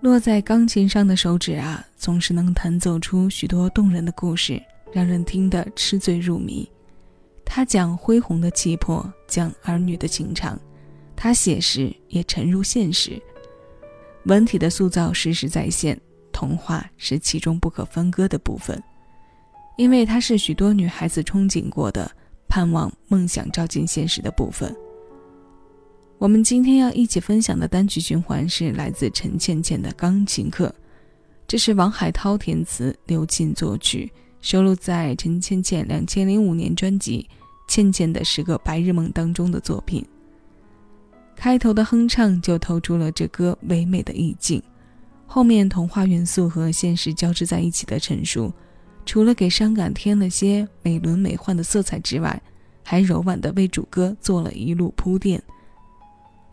落在钢琴上的手指啊，总是能弹奏出许多动人的故事，让人听得痴醉入迷。他讲恢宏的气魄，讲儿女的情长，他写实也沉入现实。文体的塑造实时在线，童话是其中不可分割的部分，因为它是许多女孩子憧憬过的、盼望、梦想照进现实的部分。我们今天要一起分享的单曲循环是来自陈倩倩的钢琴课，这是王海涛填词，刘进作曲。收录在陈倩倩两千零五年专辑《倩倩的十个白日梦》当中的作品。开头的哼唱就透出了这歌唯美的意境，后面童话元素和现实交织在一起的陈述，除了给伤感添了些美轮美奂的色彩之外，还柔婉地为主歌做了一路铺垫。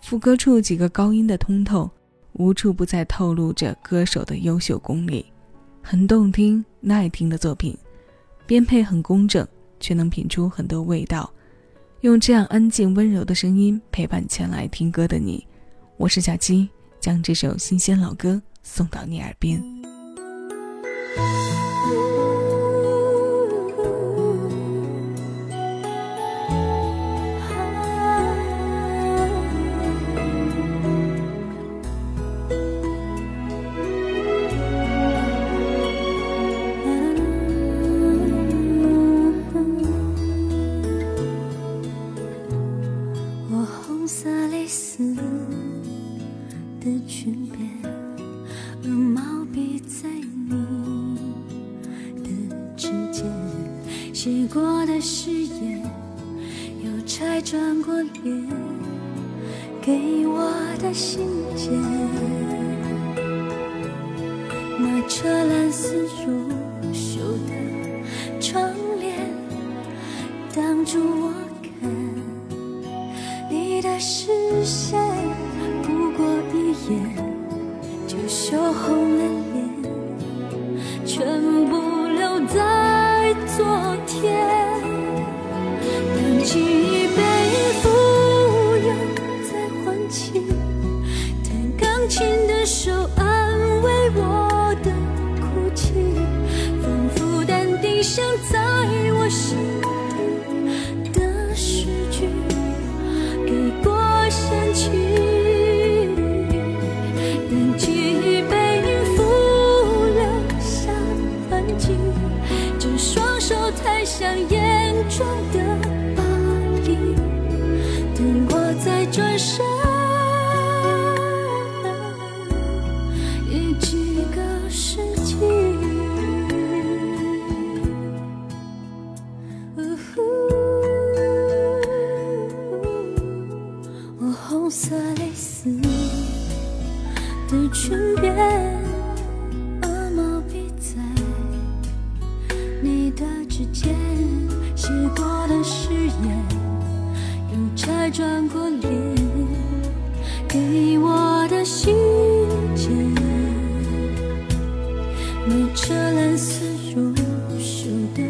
副歌处几个高音的通透，无处不在透露着歌手的优秀功力，很动听耐听的作品。编配很工整，却能品出很多味道。用这样安静温柔的声音陪伴前来听歌的你，我是小七，将这首新鲜老歌送到你耳边。写过的誓言，又拆转过脸，给我的信件。那车蓝丝如绣的窗帘，挡住我看你的视线，不过一眼就羞红当记忆被富有再唤起，弹钢琴的手安慰我的哭泣，仿佛淡定像在我心再转身，已几个世纪。我红色蕾丝的裙边。毛笔在你的指尖写过的誓言，又拆转过脸，给我的信件。那车蓝色如绣的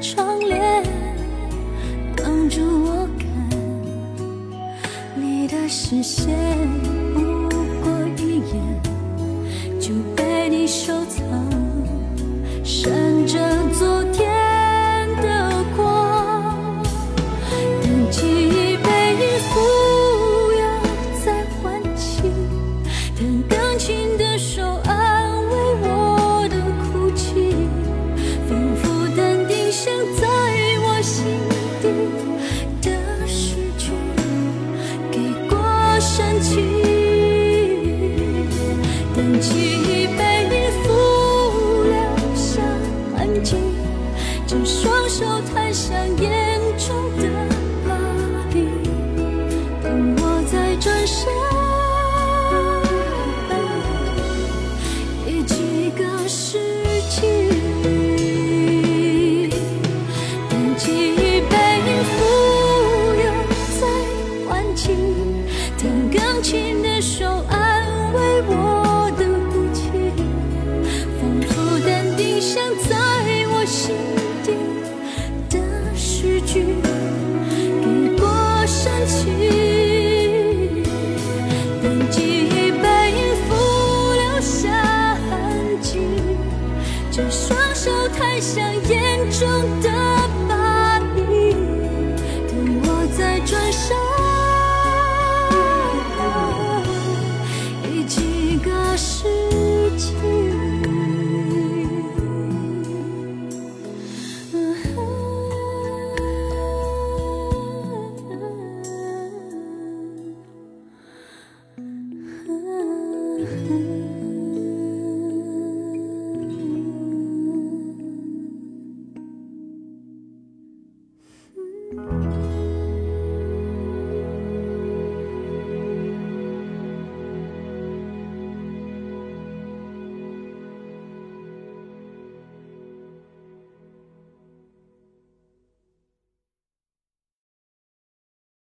窗帘，挡住我看你的视线，不过一眼就被你收藏，闪着昨天。记忆被你抚，留下痕迹。只双手摊向眼中的巴比，等我再转身。像在我心底的诗句，给过深情，当记忆被音符留下痕迹，这双手太像烟。